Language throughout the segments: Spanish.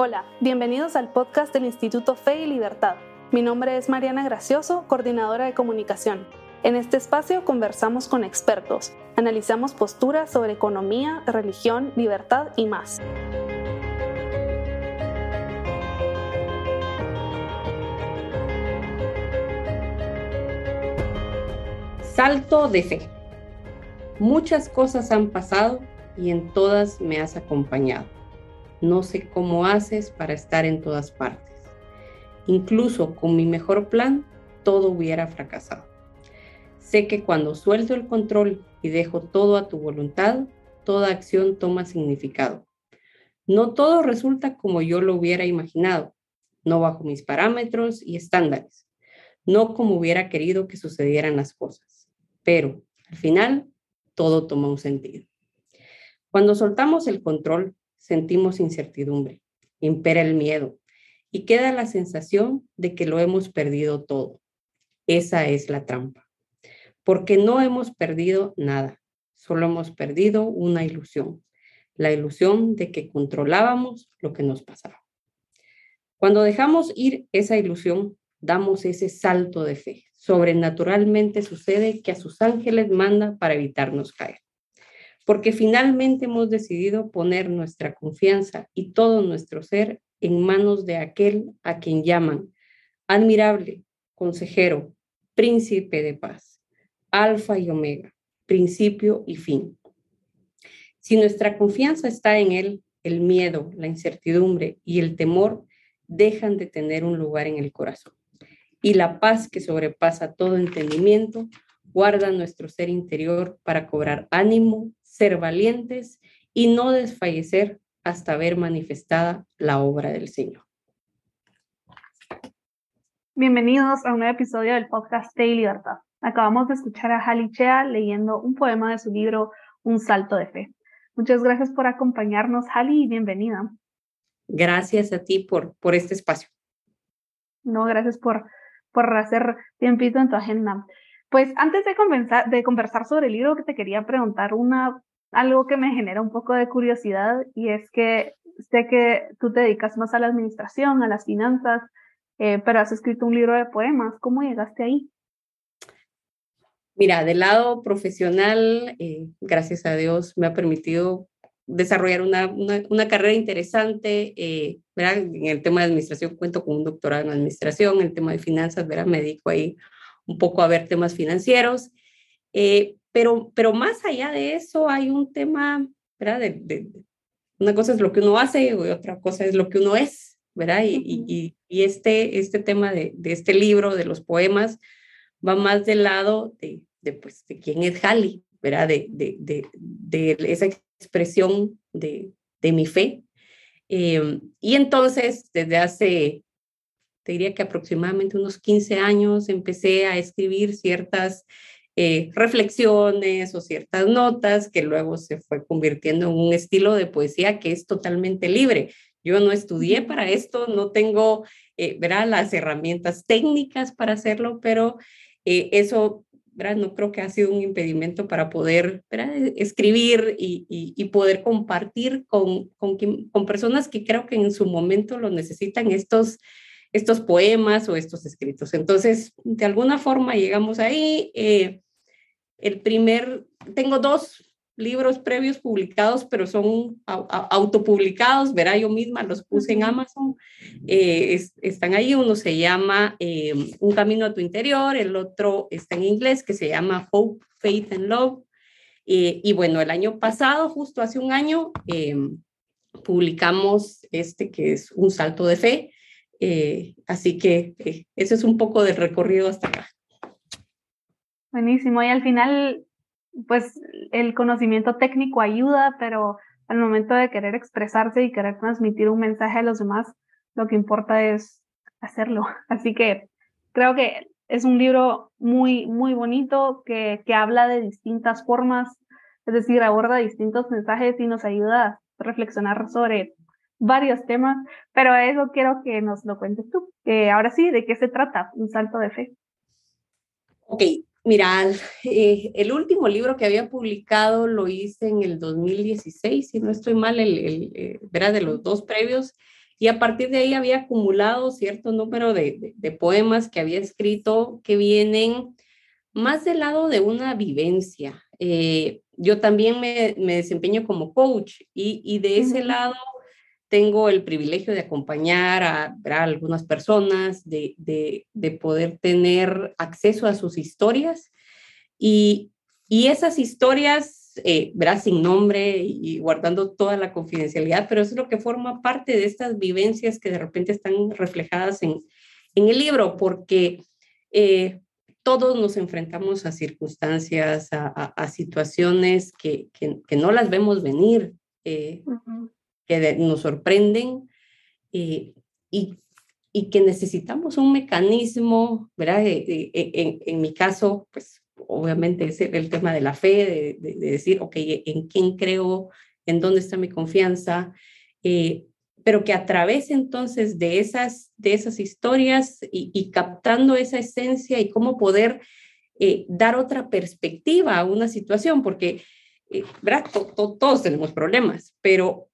Hola, bienvenidos al podcast del Instituto Fe y Libertad. Mi nombre es Mariana Gracioso, coordinadora de comunicación. En este espacio conversamos con expertos, analizamos posturas sobre economía, religión, libertad y más. Salto de fe. Muchas cosas han pasado y en todas me has acompañado no sé cómo haces para estar en todas partes. Incluso con mi mejor plan, todo hubiera fracasado. Sé que cuando suelto el control y dejo todo a tu voluntad, toda acción toma significado. No todo resulta como yo lo hubiera imaginado, no bajo mis parámetros y estándares, no como hubiera querido que sucedieran las cosas, pero al final todo toma un sentido. Cuando soltamos el control, sentimos incertidumbre, impera el miedo y queda la sensación de que lo hemos perdido todo. Esa es la trampa, porque no hemos perdido nada, solo hemos perdido una ilusión, la ilusión de que controlábamos lo que nos pasaba. Cuando dejamos ir esa ilusión, damos ese salto de fe. Sobrenaturalmente sucede que a sus ángeles manda para evitarnos caer porque finalmente hemos decidido poner nuestra confianza y todo nuestro ser en manos de aquel a quien llaman admirable, consejero, príncipe de paz, alfa y omega, principio y fin. Si nuestra confianza está en él, el miedo, la incertidumbre y el temor dejan de tener un lugar en el corazón. Y la paz que sobrepasa todo entendimiento guarda nuestro ser interior para cobrar ánimo, ser valientes y no desfallecer hasta ver manifestada la obra del Señor. Bienvenidos a un nuevo episodio del podcast de Libertad. Acabamos de escuchar a Chea leyendo un poema de su libro Un salto de fe. Muchas gracias por acompañarnos, Hali, y bienvenida. Gracias a ti por, por este espacio. No, gracias por, por hacer tiempito en tu agenda. Pues antes de, de conversar sobre el libro, que te quería preguntar una algo que me genera un poco de curiosidad y es que sé que tú te dedicas más a la administración, a las finanzas, eh, pero has escrito un libro de poemas. ¿Cómo llegaste ahí? Mira, del lado profesional, eh, gracias a Dios, me ha permitido desarrollar una, una, carrera interesante. Eh, en el tema de administración cuento con un doctorado en administración, en el tema de finanzas, ¿verdad? me dedico ahí un poco a ver temas financieros. Pero, pero más allá de eso hay un tema, ¿verdad? De, una cosa es lo que uno hace y otra cosa es lo que uno es, ¿verdad? Y, y, y este, este tema de, de, este libro, de los poemas, va más del lado de, de, pues, de quién es Halley, ¿verdad? De, de, de, esa expresión de, de mi fe. Em, y entonces, desde hace, te diría que aproximadamente unos 15 años, empecé a escribir ciertas eh, reflexiones o ciertas notas que luego se fue convirtiendo en un estilo de poesía que es totalmente libre. Yo no estudié para esto, no tengo eh, las herramientas técnicas para hacerlo, pero eh, eso ¿verdad? no creo que ha sido un impedimento para poder escribir y, y, poder compartir con, con, con, personas que creo que en su momento lo necesitan estos, estos poemas o estos escritos. Entonces, de alguna forma llegamos ahí. Eh, el primer, tengo dos libros previos publicados, pero son autopublicados, verá, yo misma los puse en Amazon, eh, están ahí, uno se llama eh, Un camino a tu interior, el otro está en inglés que se llama Hope, Faith and Love. Eh, y bueno, el año pasado, justo hace un año, publicamos este que es Un salto de fe, así que ese es un poco del recorrido hasta acá. Buenísimo. Y al final, pues el conocimiento técnico ayuda, pero al momento de querer expresarse y querer transmitir un mensaje a los demás, lo que importa es hacerlo. Así que creo que es un libro muy, muy bonito que, que habla de distintas formas, es decir, aborda distintos mensajes y nos ayuda a reflexionar sobre varios temas, pero eso quiero que nos lo cuentes tú. ahora sí, ¿de qué se trata? Un salto de fe. Ok, Mira, eh, el último libro que había publicado lo hice en el 2016, si no estoy mal, el, el eh, de los dos previos, y a partir de ahí había acumulado cierto número de, poemas que había escrito que vienen más del lado de una vivencia. Eh, yo también me, desempeño como coach y, de ese lado tengo el privilegio de acompañar a, algunas personas, de, poder tener acceso a sus historias y, esas historias, eh, sin nombre y guardando toda la confidencialidad, pero eso es lo que forma parte de estas vivencias que de repente están reflejadas en, el libro, porque eh, todos nos enfrentamos a circunstancias, a, situaciones que, no las vemos venir. Eh, que nos sorprenden eh, y, y, que necesitamos un mecanismo, ¿verdad? En, en, mi caso, pues obviamente es el tema de la fe, de, de, decir, ok, ¿en quién creo? ¿En dónde está mi confianza? Eh, pero que a través entonces de esas, de esas historias y, y captando esa esencia y cómo poder eh, dar otra perspectiva a una situación, porque ¿verdad? todos tenemos problemas, pero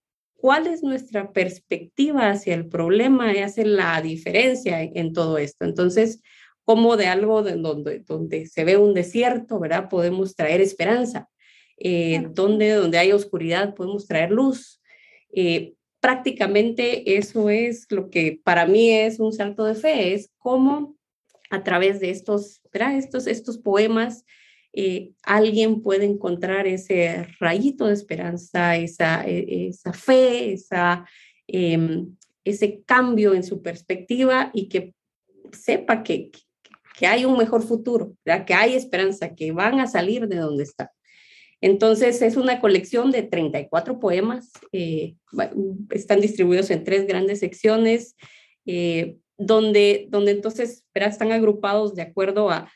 cuál es nuestra perspectiva hacia el problema y hace la diferencia en, todo esto. Entonces, como de algo de donde, donde se ve un desierto, ¿verdad? Podemos traer esperanza. Eh, donde, donde hay oscuridad podemos traer luz. Eh, prácticamente eso es lo que para mí es un salto de fe, es cómo a través de estos, ¿verdad? estos, estos poemas eh, alguien puede encontrar ese rayito de esperanza, esa, e, esa fe, esa, em, ese cambio en su perspectiva y que sepa que, que hay un mejor futuro, que hay esperanza, que van a salir de donde están. Entonces es una colección de 34 poemas, eh, están distribuidos en tres grandes secciones, eh, donde, donde entonces están agrupados de acuerdo a,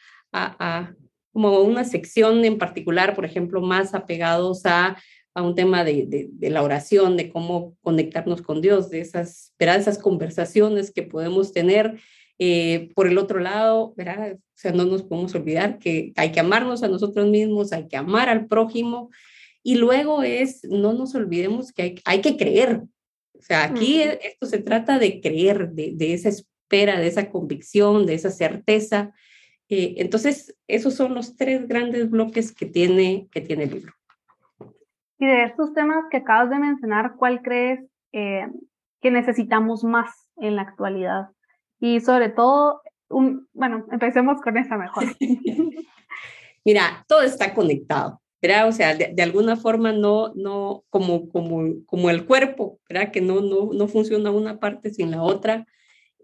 como una sección en particular, por ejemplo, más apegados a, a un tema de, de, la oración, de cómo conectarnos con Dios, de esas, esas conversaciones que podemos tener. Eh, por el otro lado, ¿verdad? O sea, no nos podemos olvidar que hay que amarnos a nosotros mismos, hay que amar al prójimo. Y luego es, no nos olvidemos que hay, hay que creer. O sea, aquí esto se trata de creer, de, de esa espera, de esa convicción, de esa certeza eh, entonces, esos son los tres grandes bloques que tiene, que tiene el libro. Y de estos temas que acabas de mencionar, ¿cuál crees eh, que necesitamos más en la actualidad? Y sobre todo, un, bueno, empecemos con esa mejor. Mira, todo está conectado, ¿verdad? O sea, de, alguna forma no, no, como, como, como el cuerpo, ¿verdad? Que no, no, no funciona una parte sin la otra.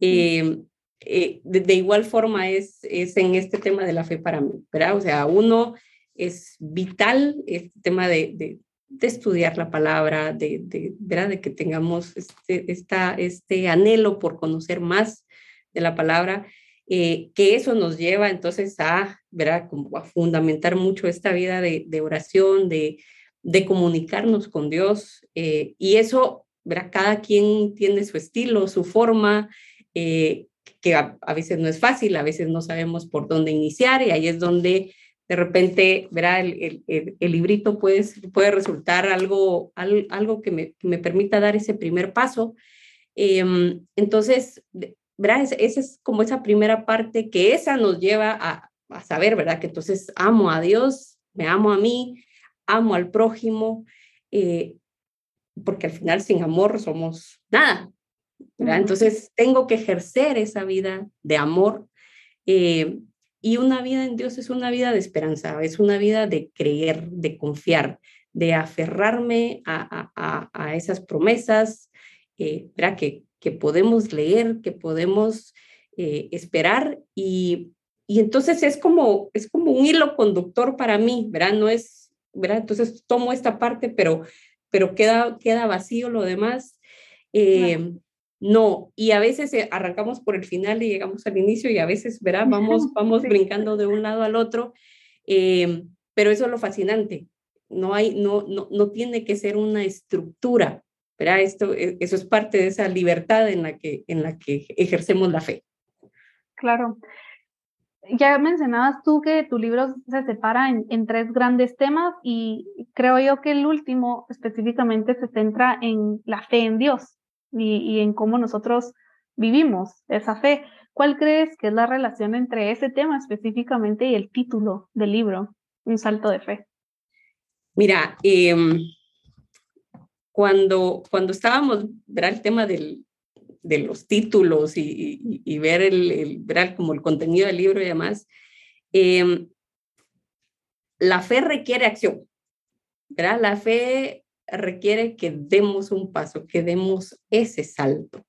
Eh, eh, de, igual forma es, es en este tema de la fe para mí, ¿verdad? O sea, uno es vital este tema de, de, estudiar la palabra, de, de, ¿verdad? de que tengamos este, esta, este anhelo por conocer más de la palabra, eh, que eso nos lleva entonces a, ¿verdad? Como a fundamentar mucho esta vida de, oración, de, comunicarnos con Dios, eh, y eso, ¿verdad? Cada quien tiene su estilo, su forma, eh, que a, veces no es fácil, a veces no sabemos por dónde iniciar y ahí es donde de repente, verá, el, el, el, librito puede, puede resultar algo, algo que me, me permita dar ese primer paso. Em, entonces, verá, esa es como esa primera parte que esa nos lleva a, a saber, ¿verdad? Que entonces amo a Dios, me amo a mí, amo al prójimo, eh, porque al final sin amor somos nada, entonces tengo que ejercer esa vida de amor eh, y una vida en Dios es una vida de esperanza, es una vida de creer, de confiar, de aferrarme a, a, esas promesas eh, que, que podemos leer, que podemos eh, esperar y, y, entonces es como, es como un hilo conductor para mí, ¿verdad? No es, ¿verdad? Entonces tomo esta parte, pero, pero queda, queda vacío lo demás. No, y a veces eh, arrancamos por el final y llegamos al inicio y a veces, verá, vamos, vamos brincando de un lado al otro, em, pero eso es lo fascinante. No, hay, no, no, no tiene que ser una estructura, ¿verdad? Esto, eh, eso es parte de esa libertad en la que, en la que ejercemos la fe. Claro. Ya mencionabas tú que tu libro se separa en, en, tres grandes temas y creo yo que el último específicamente se centra en la fe en Dios y, y en cómo nosotros vivimos esa fe. ¿Cuál crees que es la relación entre ese tema específicamente y el título del libro, Un salto de fe? Mira, em, cuando, cuando estábamos, ver el tema del, de los títulos y, y, ver, el, el, ver como el contenido del libro y demás, eh, la fe requiere acción, ¿verdad? La fe requiere que demos un paso, que demos ese salto.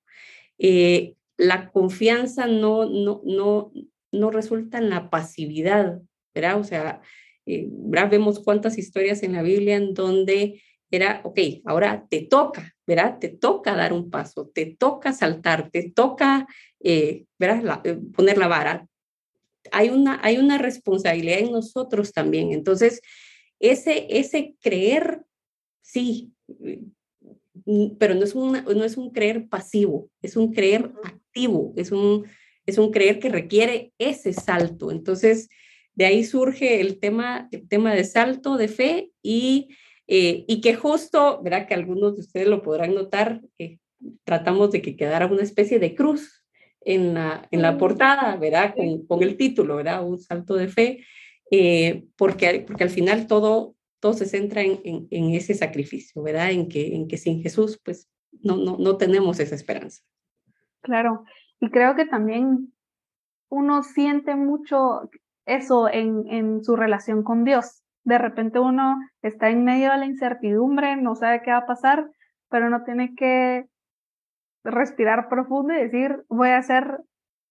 Eh, la confianza no, no, no, no resulta en la pasividad, ¿verdad? O sea, eh, vemos cuántas historias en la Biblia en donde era, ok, ahora te toca, ¿verdad? Te toca dar un paso, te toca saltar, te toca, eh. Eh, poner la vara. Hay una, hay una responsabilidad en nosotros también. Entonces, ese, ese creer, sí, mm, pero no es, un no es un creer pasivo, es un creer activo, es un, es un creer que requiere ese salto. Entonces, de ahí surge el tema, el tema de salto de fe y, eh, y que justo, verá que algunos de ustedes lo podrán notar, eh, tratamos de que quedara una especie de cruz en la, en la portada, ¿verdad? Con, con el título, ¿verdad? Un salto de fe, eh, porque, porque al final todo, todo se centra en, ese sacrificio, ¿verdad? En que, en que sin Jesús, pues, no, tenemos esa esperanza. Claro, y creo que también uno siente mucho eso en, su relación con Dios. De repente uno está en medio de la incertidumbre, no sabe qué va a pasar, pero no tiene que respirar profundo y decir, voy a hacer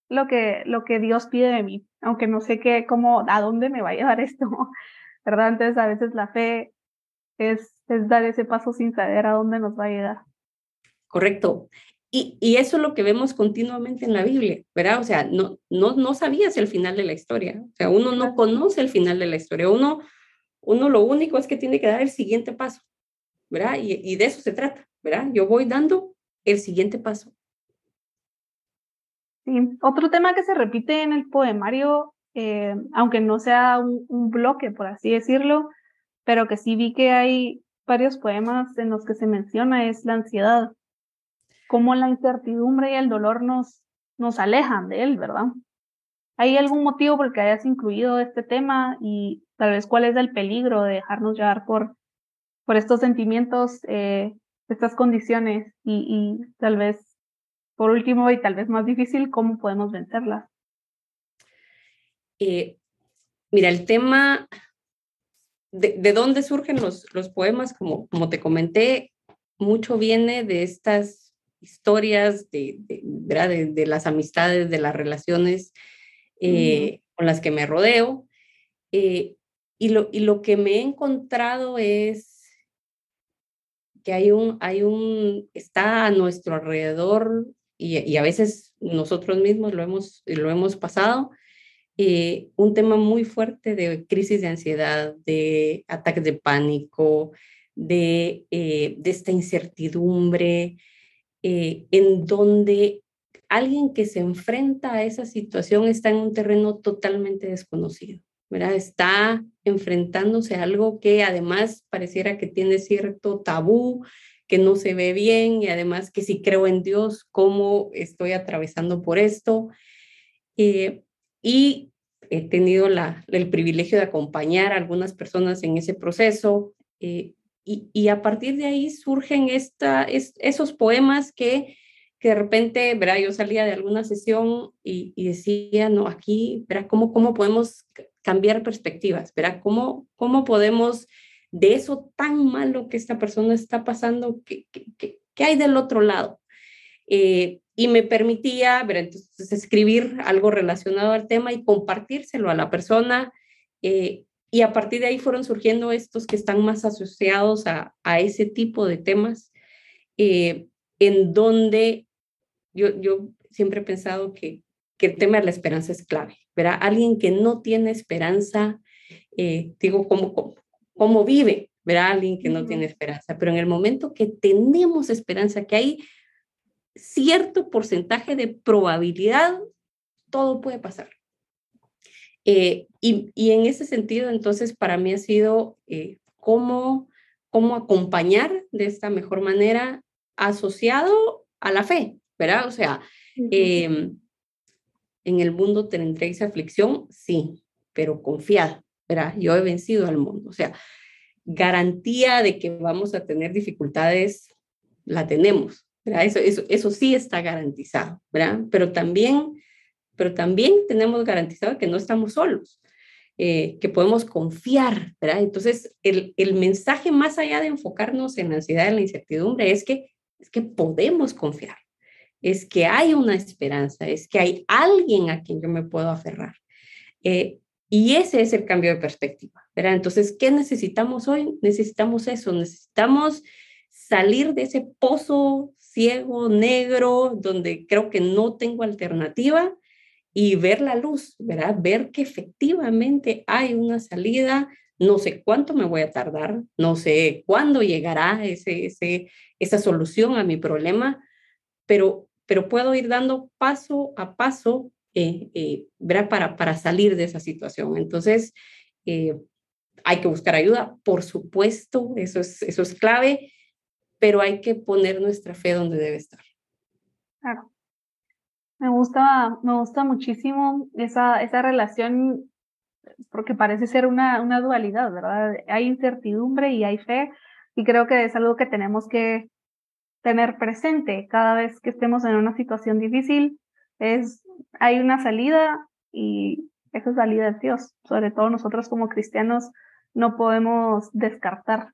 lo que, lo que Dios pide de mí, aunque no sé qué, cómo, a dónde me va a llevar esto, ¿verdad? Entonces a veces la fe es, es dar ese paso sin saber a dónde nos va a llegar. Correcto. Y, eso es lo que vemos continuamente en la Biblia, ¿verdad? O sea, no, no, no sabías el final de la historia. O sea, uno no conoce el final de la historia. Uno, uno lo único es que tiene que dar el siguiente paso, ¿verdad? Y, y de eso se trata, ¿verdad? Yo voy dando el siguiente paso. Sí, otro tema que se repite en el poemario, eh, aunque no sea un, bloque, por así decirlo, pero que sí vi que hay varios poemas en los que se menciona es la ansiedad cómo la incertidumbre y el dolor nos, nos alejan de él, ¿verdad? ¿Hay algún motivo por el que hayas incluido este tema y tal vez cuál es el peligro de dejarnos llevar por, por estos sentimientos, eh, estas condiciones y, y tal vez, por último y tal vez más difícil, cómo podemos vencerlas? Eh, mira, el tema de, de, dónde surgen los, los poemas, como, como te comenté, mucho viene de estas historias de, de, de, las amistades, de las relaciones eh, con las que me rodeo. Eh, y, lo, y lo que me he encontrado es que hay un, hay un, está a nuestro alrededor y, y a veces nosotros mismos lo hemos, lo hemos pasado, eh, un tema muy fuerte de crisis de ansiedad, de ataques de pánico, de, eh, de esta incertidumbre, eh, en donde alguien que se enfrenta a esa situación está en un terreno totalmente desconocido, ¿verdad? Está enfrentándose a algo que además pareciera que tiene cierto tabú, que no se ve bien y además que si creo en Dios, ¿cómo estoy atravesando por esto? Eh, y he tenido la, el privilegio de acompañar a algunas personas en ese proceso. Eh, y, a partir de ahí surgen esta, esos poemas que, que de repente, ¿verdad? Yo salía de alguna sesión y, decía, no, aquí, ¿verdad? ¿Cómo, cómo podemos cambiar perspectivas? ¿Verdad? ¿Cómo, ¿Cómo podemos de eso tan malo que esta persona está pasando, qué, qué, qué hay del otro lado? Eh, y me permitía, ¿verdad? Entonces, escribir algo relacionado al tema y compartírselo a la persona. Eh, y a partir de ahí fueron surgiendo estos que están más asociados a, a ese tipo de temas, eh, en donde yo, yo siempre he pensado que, que el tema de la esperanza es clave, ¿verdad? Alguien que no tiene esperanza, eh, digo, ¿cómo, cómo, vive, ¿verdad? Alguien que no tiene esperanza, pero en el momento que tenemos esperanza, que hay cierto porcentaje de probabilidad, todo puede pasar. Eh, y, y, en ese sentido, entonces, para mí ha sido eh, cómo, cómo acompañar de esta mejor manera asociado a la fe, ¿verdad? O sea, em, en el mundo tendréis aflicción, sí, pero confiad, ¿verdad? Yo he vencido al mundo. O sea, garantía de que vamos a tener dificultades, la tenemos, ¿verdad? Eso, eso, eso sí está garantizado, ¿verdad? Pero también, pero también tenemos garantizado que no estamos solos. Eh, que podemos confiar, ¿verdad? Entonces, el, el, mensaje más allá de enfocarnos en la ansiedad y la incertidumbre es que, es que podemos confiar, es que hay una esperanza, es que hay alguien a quien yo me puedo aferrar. Eh, y ese es el cambio de perspectiva, ¿verdad? Entonces, ¿qué necesitamos hoy? Necesitamos eso, necesitamos salir de ese pozo ciego, negro, donde creo que no tengo alternativa y ver la luz, ¿verdad? Ver que efectivamente hay una salida, no sé cuánto me voy a tardar, no sé cuándo llegará ese, ese, esa solución a mi problema, pero, pero puedo ir dando paso a paso, eh, eh, ¿verdad? Para, para salir de esa situación. Entonces, eh, hay que buscar ayuda, por supuesto, eso es, eso es clave, pero hay que poner nuestra fe donde debe estar. Claro. Me gusta, me gusta muchísimo esa, esa relación, porque parece ser una, una dualidad, ¿verdad? Hay incertidumbre y hay fe, y creo que es algo que tenemos que tener presente cada vez que estemos en una situación difícil. Es, hay una salida y esa salida es Dios. Sobre todo nosotros como cristianos no podemos descartar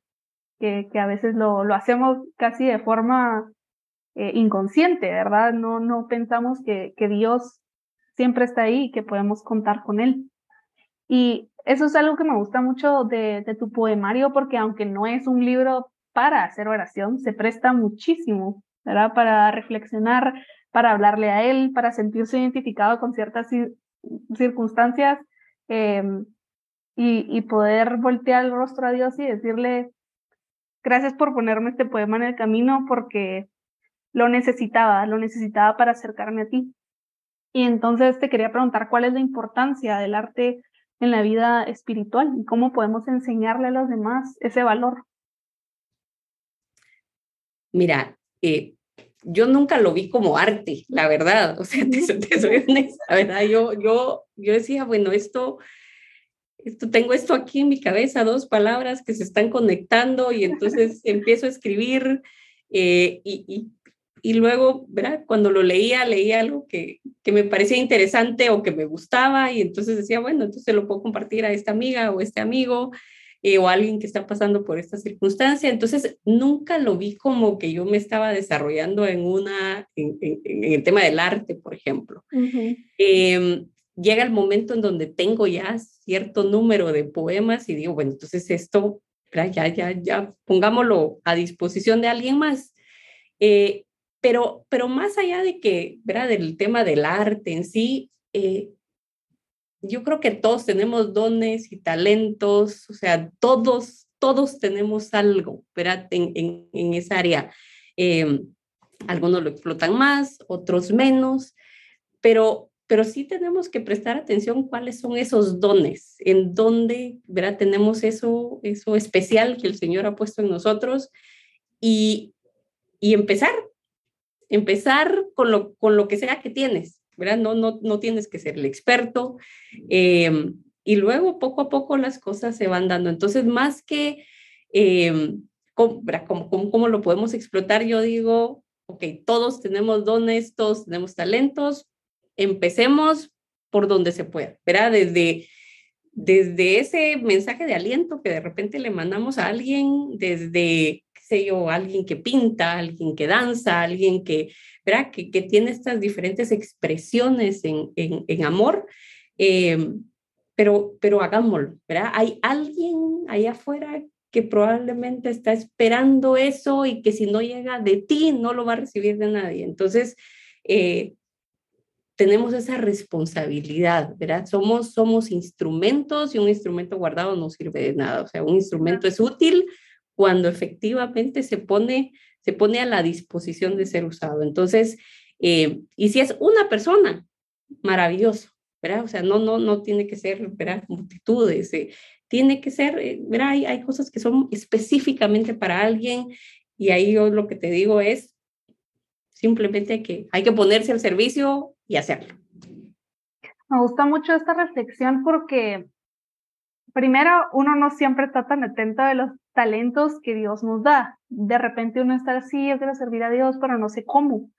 que, a veces lo, hacemos casi de forma eh, inconsciente, ¿verdad? No, pensamos que, Dios siempre está ahí y que podemos contar con Él. Y eso es algo que me gusta mucho de, tu poemario, porque aunque no es un libro para hacer oración, se presta muchísimo, ¿verdad? Para reflexionar, para hablarle a Él, para sentirse identificado con ciertas circunstancias y, y poder voltear el rostro a Dios y decirle, gracias por ponerme este poema en el camino, porque lo necesitaba, lo necesitaba para acercarme a ti. Y entonces te quería preguntar cuál es la importancia del arte en la vida espiritual y cómo podemos enseñarle a los demás ese valor. Mira, eh, yo nunca lo vi como arte, la verdad, o sea, te, soy honesta, ¿verdad? Yo, yo, yo decía, bueno, esto, esto, tengo esto aquí en mi cabeza, dos palabras que se están conectando y entonces empiezo a escribir eh, y, y luego, ¿verdad? Cuando lo leía, leía algo que, que, me parecía interesante o que me gustaba y entonces decía, bueno, entonces lo puedo compartir a esta amiga o este amigo eh, o alguien que está pasando por esta circunstancia. Entonces, nunca lo vi como que yo me estaba desarrollando en una, en, en, el tema del arte, por ejemplo. eh, llega el momento en donde tengo ya cierto número de poemas y digo, bueno, entonces esto, ya, ya, ya, pongámoslo a disposición de alguien más. Eh, pero, pero más allá de que, ¿verdad? Del tema del arte en sí, eh, yo creo que todos tenemos dones y talentos, o sea, todos, todos tenemos algo, ¿verdad? En, en, en esa área. Eh, algunos lo explotan más, otros menos, pero, pero sí tenemos que prestar atención cuáles son esos dones, en dónde, ¿verdad? Tenemos eso, eso especial que el Señor ha puesto en nosotros y, y empezar, empezar con lo, con lo que sea que tienes, ¿verdad? No, no, no tienes que ser el experto. Eh, y luego poco a poco las cosas se van dando. Entonces, más que eh, ¿cómo, cómo, cómo, lo podemos explotar, yo digo, ok, todos tenemos dones, todos tenemos talentos, empecemos por donde se pueda, ¿verdad? Desde, desde ese mensaje de aliento que de repente le mandamos a alguien, desde yo, alguien que pinta, alguien que danza, alguien que, ¿verdad? Que, que tiene estas diferentes expresiones en, en, en amor, eh, pero, pero hagámoslo, ¿verdad? Hay alguien allá afuera que probablemente está esperando eso y que si no llega de ti, no lo va a recibir de nadie. Entonces, eh, tenemos esa responsabilidad, ¿verdad? Somos, somos instrumentos y un instrumento guardado no sirve de nada. O sea, un instrumento es útil cuando efectivamente se pone, se pone a la disposición de ser usado. Entonces, eh, y si es una persona, maravilloso, ¿verdad? O sea, no, no, no tiene que ser, ¿verdad? Multitudes, eh, tiene que ser, eh, ¿verdad? Hay, hay, cosas que son específicamente para alguien y ahí yo lo que te digo es, simplemente hay que, hay que ponerse al servicio y hacerlo. Me gusta mucho esta reflexión porque primero uno no siempre está tan atento de los talentos que Dios nos da. De repente uno está así, yo quiero servir a Dios, pero no sé cómo.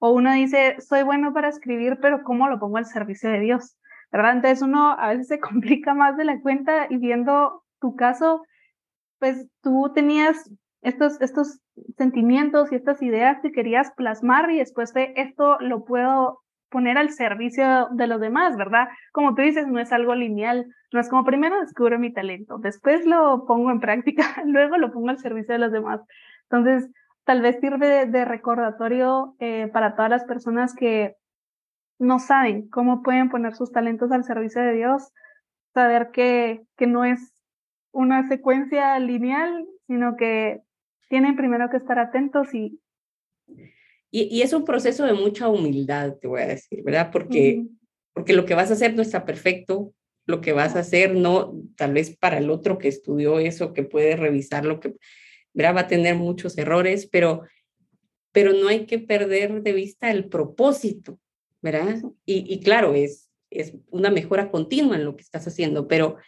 O uno dice, soy bueno para escribir, pero ¿cómo lo pongo al servicio de Dios? ¿Verdad? Entonces uno a veces se complica más de la cuenta y viendo tu caso, pues tú tenías estos, estos sentimientos y estas ideas que querías plasmar y después de esto lo puedo poner al servicio de los demás, ¿verdad? Como tú dices, no es algo lineal, no es como primero descubro mi talento, después lo pongo en práctica, luego lo pongo al servicio de los demás. Entonces, tal vez sirve de, recordatorio eh, para todas las personas que no saben cómo pueden poner sus talentos al servicio de Dios, saber que, que no es una secuencia lineal, sino que tienen primero que estar atentos y y, es un proceso de mucha humildad, te voy a decir, ¿verdad? Porque, porque lo que vas a hacer no está perfecto, lo que vas a hacer no, tal vez para el otro que estudió eso, que puede revisar lo que, ¿verdad? Va a tener muchos errores, pero, pero no hay que perder de vista el propósito, ¿verdad? Y, y claro, es, es una mejora continua en lo que estás haciendo, pero,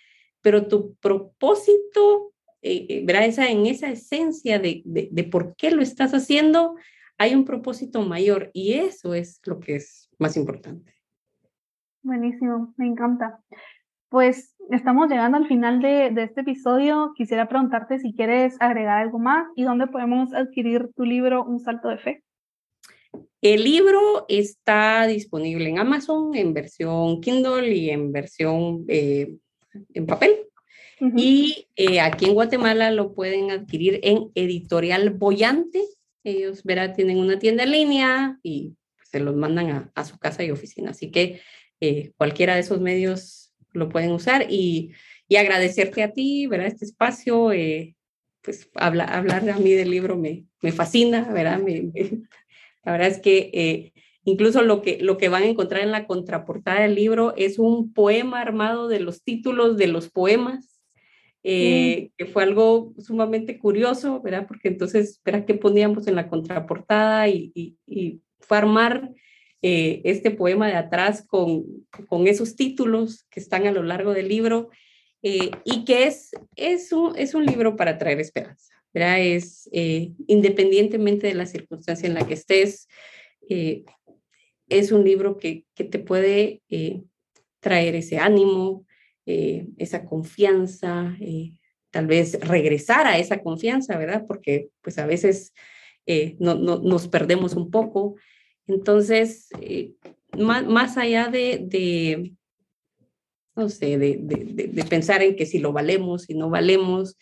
pero tu propósito, eh, eh, ¿verdad? Esa, en esa esencia de, de, de por qué lo estás haciendo, hay un propósito mayor y eso es lo que es más importante. Buenísimo, me encanta. Pues estamos llegando al final de, este episodio. Quisiera preguntarte si quieres agregar algo más y dónde podemos adquirir tu libro Un Salto de Fe. El libro está disponible en Amazon en versión Kindle y en versión eh, en papel. Y eh, aquí en Guatemala lo pueden adquirir en Editorial Boyante ellos, tienen una tienda en línea y se los mandan a, su casa y oficina. Así que eh, cualquiera de esos medios lo pueden usar y, y agradecerte a ti, ¿verdad? Este espacio, eh, pues habla, hablar a mí del libro me, me fascina, ¿verdad? la verdad es que eh, incluso lo que, lo que van a encontrar en la contraportada del libro es un poema armado de los títulos de los poemas eh, que fue algo sumamente curioso, ¿verdad? Porque entonces, ¿verdad? ¿Qué poníamos en la contraportada? Y, y, fue armar eh, este poema de atrás con, con, esos títulos que están a lo largo del libro eh, y que es, es, un, es un libro para traer esperanza, ¿verdad? Es independientemente de la circunstancia en la que estés, es un libro que, que te puede traer ese ánimo, eh, esa confianza, eh, tal vez regresar a esa confianza, ¿verdad? Porque pues a veces eh, no, nos perdemos un poco. Entonces, más, más, allá de, de no sé, de, de, de, pensar en que si lo valemos, si no valemos,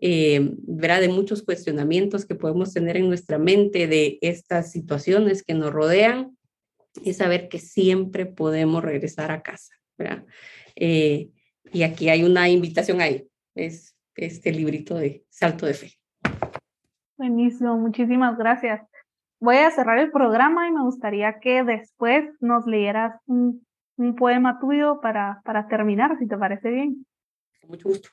¿verdad? De muchos cuestionamientos que podemos tener en nuestra mente de estas situaciones que nos rodean, es saber que siempre podemos regresar a casa, ¿verdad? Y aquí hay una invitación ahí, es este librito de Salto de Fe. Buenísimo, muchísimas gracias. Voy a cerrar el programa y me gustaría que después nos leyeras un, un poema tuyo para, para terminar, si te parece bien. mucho gusto.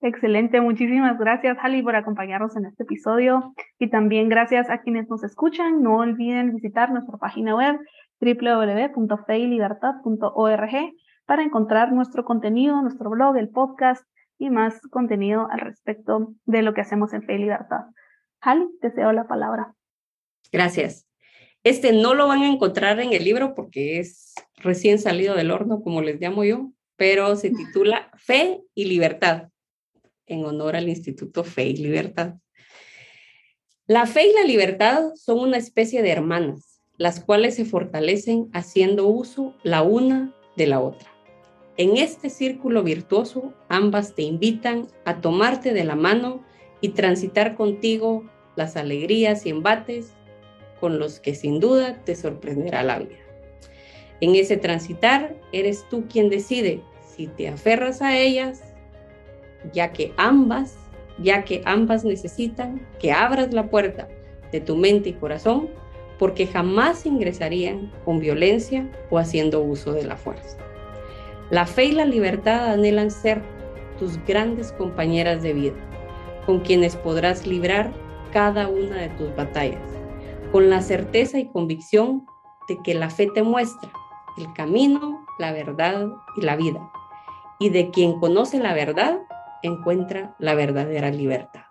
Excelente, muchísimas gracias, Hali, por acompañarnos en este episodio. Y también gracias a quienes nos escuchan. No olviden visitar nuestra página web www.feilibertad.org para encontrar nuestro contenido, nuestro blog, el podcast y más contenido al respecto de lo que hacemos en Fe y Libertad. Hal, te cedo la palabra. Gracias. Este no lo van a encontrar en el libro porque es recién salido del horno, como les llamo yo, pero se titula Fe y Libertad, en honor al Instituto Fe y Libertad. La fe y la libertad son una especie de hermanas, las cuales se fortalecen haciendo uso la una de la otra. En este círculo virtuoso, ambas te invitan a tomarte de la mano y transitar contigo las alegrías y embates con los que sin duda te sorprenderá la vida. En ese transitar, eres tú quien decide si te aferras a ellas, ya que ambas, ya que ambas necesitan que abras la puerta de tu mente y corazón, porque jamás ingresarían con violencia o haciendo uso de la fuerza. La fe y la libertad anhelan ser tus grandes compañeras de vida, con quienes podrás librar cada una de tus batallas, con la certeza y convicción de que la fe te muestra el camino, la verdad y la vida. Y de quien conoce la verdad, encuentra la verdadera libertad.